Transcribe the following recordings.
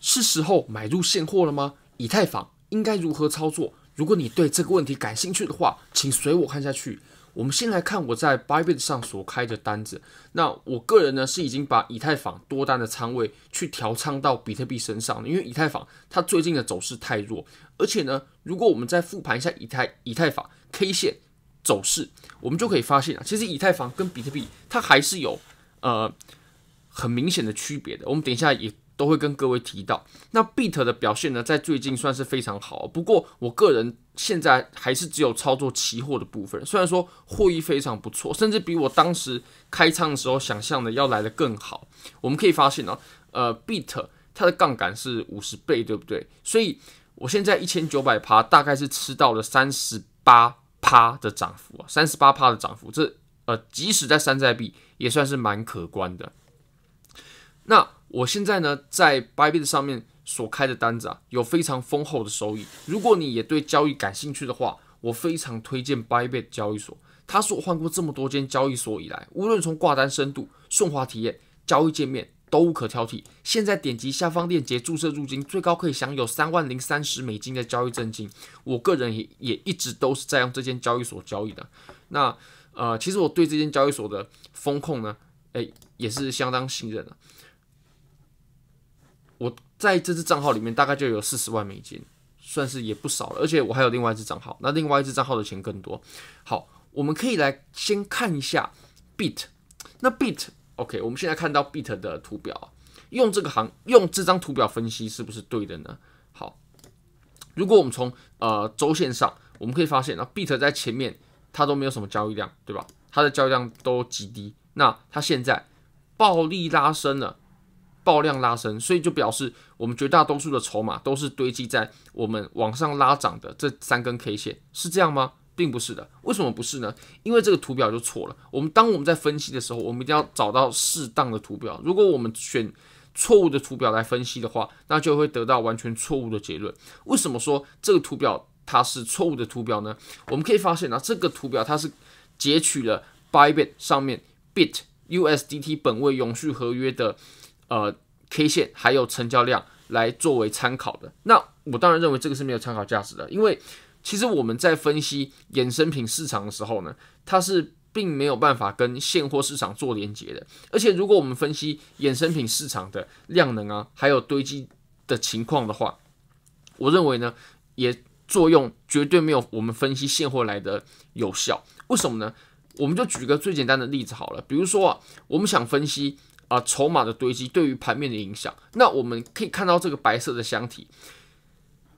是时候买入现货了吗？以太坊应该如何操作？如果你对这个问题感兴趣的话，请随我看下去。我们先来看我在 Bybit 上所开的单子。那我个人呢是已经把以太坊多单的仓位去调仓到比特币身上了，因为以太坊它最近的走势太弱，而且呢，如果我们再复盘一下以太以太坊 K 线走势，我们就可以发现啊，其实以太坊跟比特币它还是有呃很明显的区别的。我们等一下也。都会跟各位提到，那 Beat 的表现呢，在最近算是非常好。不过，我个人现在还是只有操作期货的部分。虽然说获益非常不错，甚至比我当时开仓的时候想象的要来得更好。我们可以发现呢，呃，Beat 它的杠杆是五十倍，对不对？所以我现在一千九百趴，大概是吃到了三十八趴的涨幅啊，三十八趴的涨幅，这呃，即使在山寨币也算是蛮可观的。那我现在呢，在 Bybit 上面所开的单子啊，有非常丰厚的收益。如果你也对交易感兴趣的话，我非常推荐 Bybit 交易所。它是我换过这么多间交易所以来，无论从挂单深度、顺滑体验、交易界面都无可挑剔。现在点击下方链接注册入金，最高可以享有三万零三十美金的交易赠金。我个人也也一直都是在用这间交易所交易的。那呃，其实我对这间交易所的风控呢，诶，也是相当信任的。我在这支账号里面大概就有四十万美金，算是也不少了。而且我还有另外一支账号，那另外一支账号的钱更多。好，我们可以来先看一下 Bit。那 Bit，OK，我们现在看到 Bit 的图表，用这个行用这张图表分析是不是对的呢？好，如果我们从呃周线上，我们可以发现啊，Bit 在前面它都没有什么交易量，对吧？它的交易量都极低。那它现在暴力拉升了。爆量拉升，所以就表示我们绝大多数的筹码都是堆积在我们往上拉涨的这三根 K 线，是这样吗？并不是的。为什么不是呢？因为这个图表就错了。我们当我们在分析的时候，我们一定要找到适当的图表。如果我们选错误的图表来分析的话，那就会得到完全错误的结论。为什么说这个图表它是错误的图表呢？我们可以发现啊，这个图表它是截取了 Bybit 上面 Bit USDT 本位永续合约的。呃，K 线还有成交量来作为参考的，那我当然认为这个是没有参考价值的，因为其实我们在分析衍生品市场的时候呢，它是并没有办法跟现货市场做连接的，而且如果我们分析衍生品市场的量能啊，还有堆积的情况的话，我认为呢，也作用绝对没有我们分析现货来的有效。为什么呢？我们就举个最简单的例子好了，比如说啊，我们想分析。啊，筹码的堆积对于盘面的影响。那我们可以看到这个白色的箱体，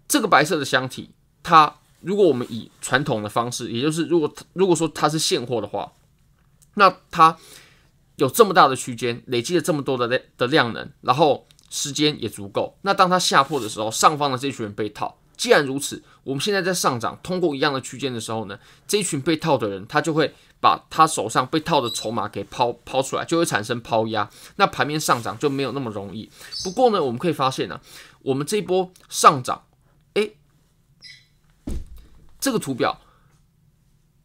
这个白色的箱体，它如果我们以传统的方式，也就是如果如果说它是现货的话，那它有这么大的区间，累积了这么多的量的量能，然后时间也足够。那当它下破的时候，上方的这群人被套。既然如此，我们现在在上涨，通过一样的区间的时候呢，这一群被套的人，他就会把他手上被套的筹码给抛抛出来，就会产生抛压，那盘面上涨就没有那么容易。不过呢，我们可以发现呢、我们这一波上涨，诶，这个图表，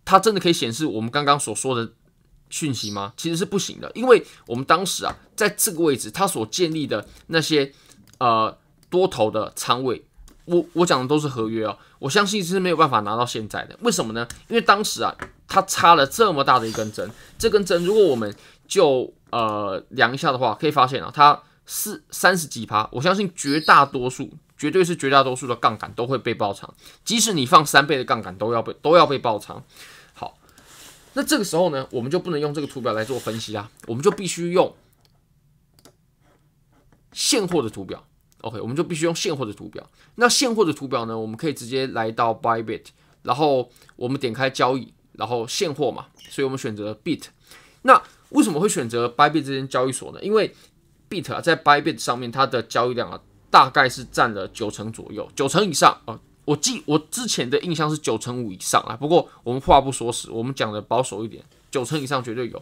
它真的可以显示我们刚刚所说的讯息吗？其实是不行的，因为我们当时啊，在这个位置，它所建立的那些呃多头的仓位。我我讲的都是合约哦，我相信是没有办法拿到现在的。为什么呢？因为当时啊，它插了这么大的一根针，这根针如果我们就呃量一下的话，可以发现啊，它是三十几趴。我相信绝大多数，绝对是绝大多数的杠杆都会被爆仓，即使你放三倍的杠杆都要被都要被爆仓。好，那这个时候呢，我们就不能用这个图表来做分析啊，我们就必须用现货的图表。OK，我们就必须用现货的图表。那现货的图表呢？我们可以直接来到 Bybit，然后我们点开交易，然后现货嘛，所以我们选择 Bit。那为什么会选择 Bybit 这间交易所呢？因为 Bit 啊，在 Bybit 上面它的交易量啊，大概是占了九成左右，九成以上啊。我记我之前的印象是九成五以上啊。不过我们话不说死，我们讲的保守一点，九成以上绝对有。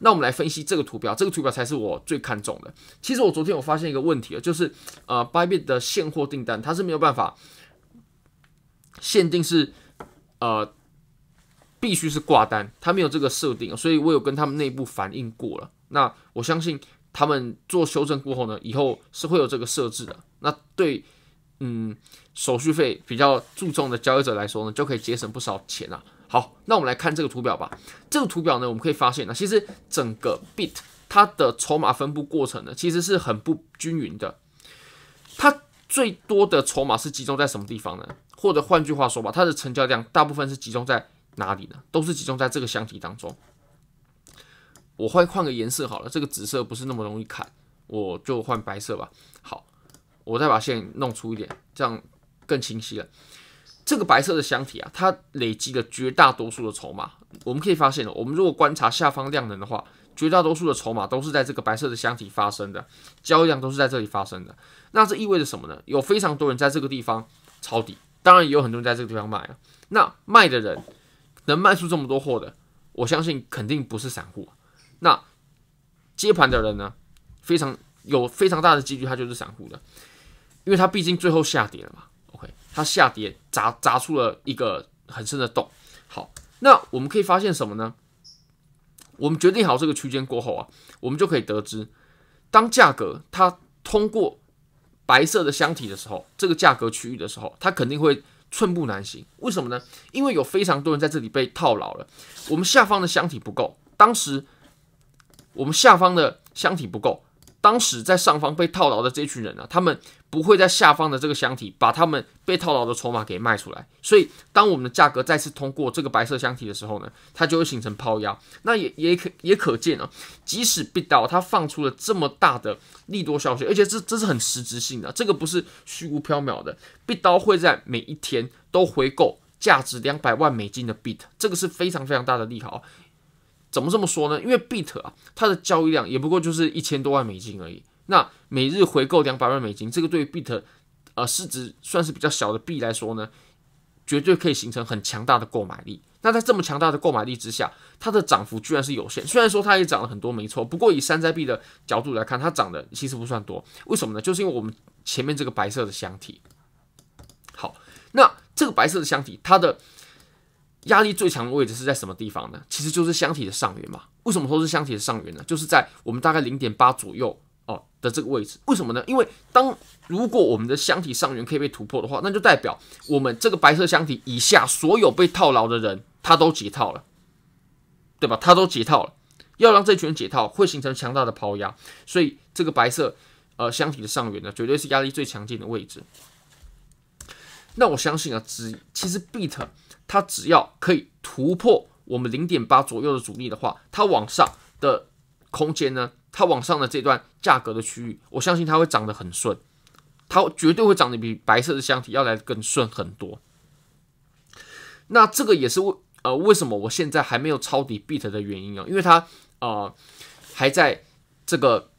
那我们来分析这个图表，这个图表才是我最看重的。其实我昨天有发现一个问题啊，就是呃，Bybit 的现货订单它是没有办法限定是呃必须是挂单，它没有这个设定，所以我有跟他们内部反映过了。那我相信他们做修正过后呢，以后是会有这个设置的。那对，嗯，手续费比较注重的交易者来说呢，就可以节省不少钱啊。好，那我们来看这个图表吧。这个图表呢，我们可以发现呢，其实整个 BIT 它的筹码分布过程呢，其实是很不均匀的。它最多的筹码是集中在什么地方呢？或者换句话说吧，它的成交量大部分是集中在哪里呢？都是集中在这个箱体当中。我换换个颜色好了，这个紫色不是那么容易看，我就换白色吧。好，我再把线弄粗一点，这样更清晰了。这个白色的箱体啊，它累积了绝大多数的筹码。我们可以发现，我们如果观察下方量能的话，绝大多数的筹码都是在这个白色的箱体发生的，交易量都是在这里发生的。那这意味着什么呢？有非常多人在这个地方抄底，当然也有很多人在这个地方卖啊。那卖的人能卖出这么多货的，我相信肯定不是散户。那接盘的人呢，非常有非常大的几率他就是散户的，因为他毕竟最后下跌了嘛。OK，它下跌砸砸出了一个很深的洞。好，那我们可以发现什么呢？我们决定好这个区间过后啊，我们就可以得知，当价格它通过白色的箱体的时候，这个价格区域的时候，它肯定会寸步难行。为什么呢？因为有非常多人在这里被套牢了。我们下方的箱体不够，当时我们下方的箱体不够。当时在上方被套牢的这群人呢、啊，他们不会在下方的这个箱体把他们被套牢的筹码给卖出来，所以当我们的价格再次通过这个白色箱体的时候呢，它就会形成抛压。那也也可也可见啊，即使 b i d 它放出了这么大的利多消息，而且这这是很实质性的，这个不是虚无缥缈的，BitDAO 会在每一天都回购价值两百万美金的 Bit，这个是非常非常大的利好。怎么这么说呢？因为 BIT 啊，它的交易量也不过就是一千多万美金而已。那每日回购两百万美金，这个对于 BIT 呃市值算是比较小的币来说呢，绝对可以形成很强大的购买力。那在这么强大的购买力之下，它的涨幅居然是有限。虽然说它也涨了很多，没错。不过以山寨币的角度来看，它涨的其实不算多。为什么呢？就是因为我们前面这个白色的箱体。好，那这个白色的箱体，它的。压力最强的位置是在什么地方呢？其实就是箱体的上缘嘛。为什么说是箱体的上缘呢？就是在我们大概零点八左右哦的这个位置。为什么呢？因为当如果我们的箱体上缘可以被突破的话，那就代表我们这个白色箱体以下所有被套牢的人，他都解套了，对吧？他都解套了。要让这群人解套，会形成强大的抛压，所以这个白色呃箱体的上缘呢，绝对是压力最强劲的位置。那我相信啊，只其实 beat。它只要可以突破我们零点八左右的阻力的话，它往上的空间呢，它往上的这段价格的区域，我相信它会涨得很顺，它绝对会涨得比白色的箱体要来更顺很多。那这个也是为呃为什么我现在还没有抄底 BIT 的原因啊，因为它呃还在这个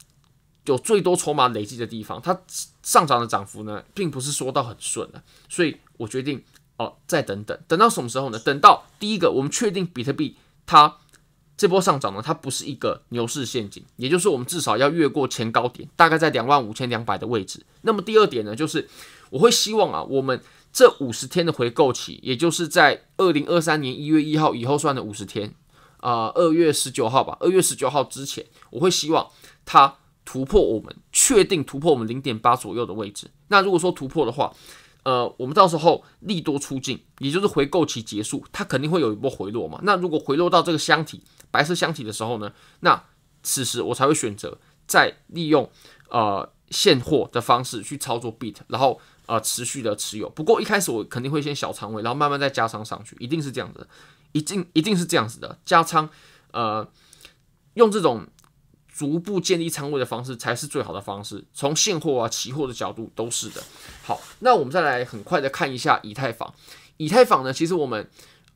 有最多筹码累积的地方，它上涨的涨幅呢，并不是说到很顺的，所以我决定。哦，再等等，等到什么时候呢？等到第一个，我们确定比特币它这波上涨呢，它不是一个牛市陷阱，也就是我们至少要越过前高点，大概在两万五千两百的位置。那么第二点呢，就是我会希望啊，我们这五十天的回购期，也就是在二零二三年一月一号以后算的五十天，啊、呃，二月十九号吧，二月十九号之前，我会希望它突破我们确定突破我们零点八左右的位置。那如果说突破的话，呃，我们到时候利多出尽，也就是回购期结束，它肯定会有一波回落嘛。那如果回落到这个箱体白色箱体的时候呢，那此时我才会选择再利用呃现货的方式去操作 BIT，然后呃持续的持有。不过一开始我肯定会先小仓位，然后慢慢再加仓上去，一定是这样子，一定一定是这样子的，加仓呃用这种。逐步建立仓位的方式才是最好的方式，从现货啊、期货的角度都是的。好，那我们再来很快的看一下以太坊。以太坊呢，其实我们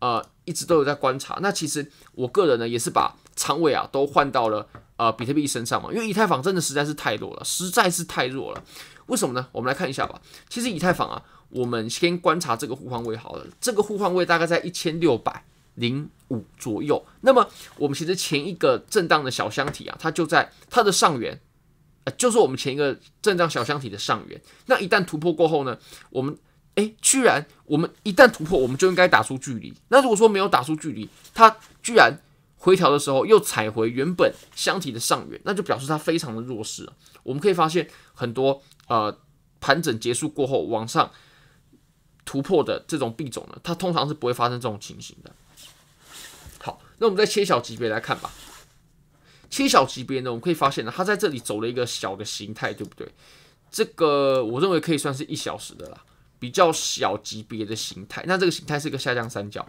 呃一直都有在观察。那其实我个人呢，也是把仓位啊都换到了呃比特币身上嘛，因为以太坊真的实在是太弱了，实在是太弱了。为什么呢？我们来看一下吧。其实以太坊啊，我们先观察这个互换位好了，这个互换位大概在一千六百。零五左右，那么我们其实前一个震荡的小箱体啊，它就在它的上缘，呃，就是我们前一个震荡小箱体的上缘。那一旦突破过后呢，我们诶，居然我们一旦突破，我们就应该打出距离。那如果说没有打出距离，它居然回调的时候又踩回原本箱体的上缘，那就表示它非常的弱势了。我们可以发现很多呃盘整结束过后往上突破的这种币种呢，它通常是不会发生这种情形的。那我们再切小级别来看吧。切小级别呢，我们可以发现呢，它在这里走了一个小的形态，对不对？这个我认为可以算是一小时的啦，比较小级别的形态。那这个形态是一个下降三角。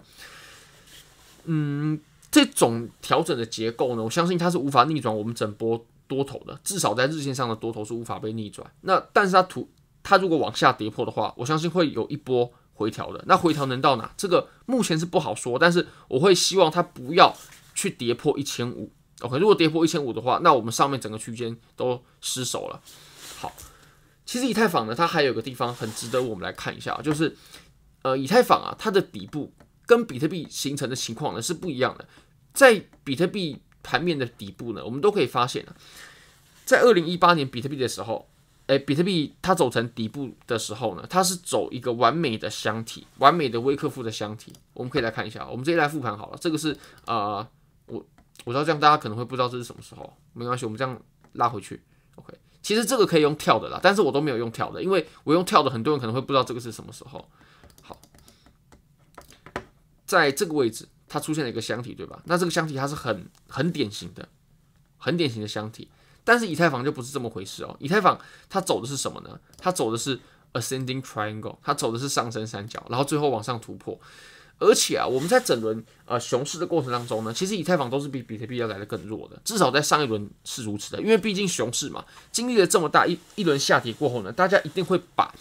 嗯，这种调整的结构呢，我相信它是无法逆转我们整波多头的，至少在日线上的多头是无法被逆转。那但是它图，它如果往下跌破的话，我相信会有一波回调的。那回调能到哪？这个目前是不好说，但是我会希望它不要去跌破一千五。OK，如果跌破一千五的话，那我们上面整个区间都失守了。好，其实以太坊呢，它还有个地方很值得我们来看一下，就是呃，以太坊啊，它的底部。跟比特币形成的情况呢是不一样的，在比特币盘面的底部呢，我们都可以发现啊，在二零一八年比特币的时候，诶，比特币它走成底部的时候呢，它是走一个完美的箱体，完美的威克夫的箱体。我们可以来看一下，我们直接来复盘好了。这个是呃，我我知道这样大家可能会不知道这是什么时候，没关系，我们这样拉回去。OK，其实这个可以用跳的啦，但是我都没有用跳的，因为我用跳的，很多人可能会不知道这个是什么时候。好在这个位置，它出现了一个箱体，对吧？那这个箱体它是很很典型的，很典型的箱体。但是以太坊就不是这么回事哦。以太坊它走的是什么呢？它走的是 ascending triangle，它走的是上升三角，然后最后往上突破。而且啊，我们在整轮呃熊市的过程当中呢，其实以太坊都是比比特币要来的更弱的，至少在上一轮是如此的。因为毕竟熊市嘛，经历了这么大一一轮下跌过后呢，大家一定会把。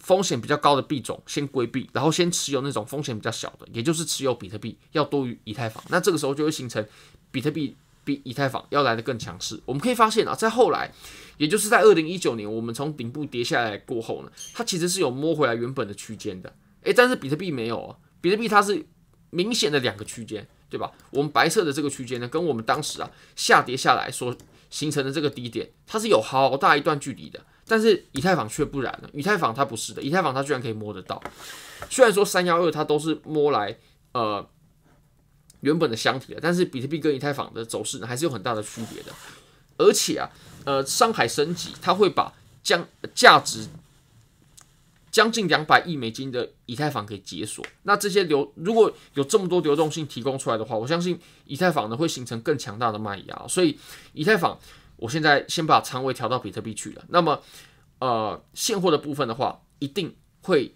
风险比较高的币种先规避，然后先持有那种风险比较小的，也就是持有比特币要多于以太坊。那这个时候就会形成比特币比以太坊要来的更强势。我们可以发现啊，在后来，也就是在二零一九年，我们从顶部跌下来过后呢，它其实是有摸回来原本的区间的。诶，但是比特币没有啊，比特币它是明显的两个区间，对吧？我们白色的这个区间呢，跟我们当时啊下跌下来所形成的这个低点，它是有好大一段距离的。但是以太坊却不然了，以太坊它不是的，以太坊它居然可以摸得到。虽然说三幺二它都是摸来呃原本的箱体了，但是比特币跟以太坊的走势呢还是有很大的区别的。而且啊，呃，上海升级它会把将价值将近两百亿美金的以太坊给解锁。那这些流如果有这么多流动性提供出来的话，我相信以太坊呢会形成更强大的卖压。所以以太坊。我现在先把仓位调到比特币去了。那么，呃，现货的部分的话，一定会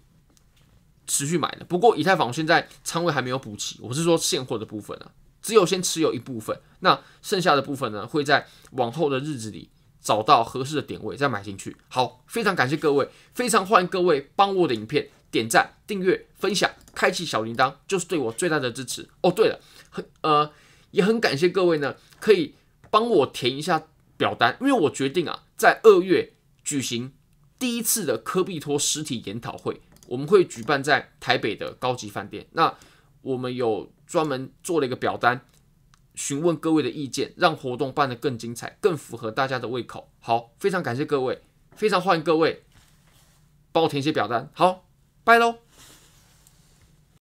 持续买的。不过，以太坊现在仓位还没有补齐。我是说现货的部分啊，只有先持有一部分。那剩下的部分呢，会在往后的日子里找到合适的点位再买进去。好，非常感谢各位，非常欢迎各位帮我的影片点赞、订阅、分享、开启小铃铛，就是对我最大的支持。哦，对了，很呃，也很感谢各位呢，可以帮我填一下。表单，因为我决定啊，在二月举行第一次的科币托实体研讨会，我们会举办在台北的高级饭店。那我们有专门做了一个表单，询问各位的意见，让活动办得更精彩，更符合大家的胃口。好，非常感谢各位，非常欢迎各位帮我填写表单。好，拜喽。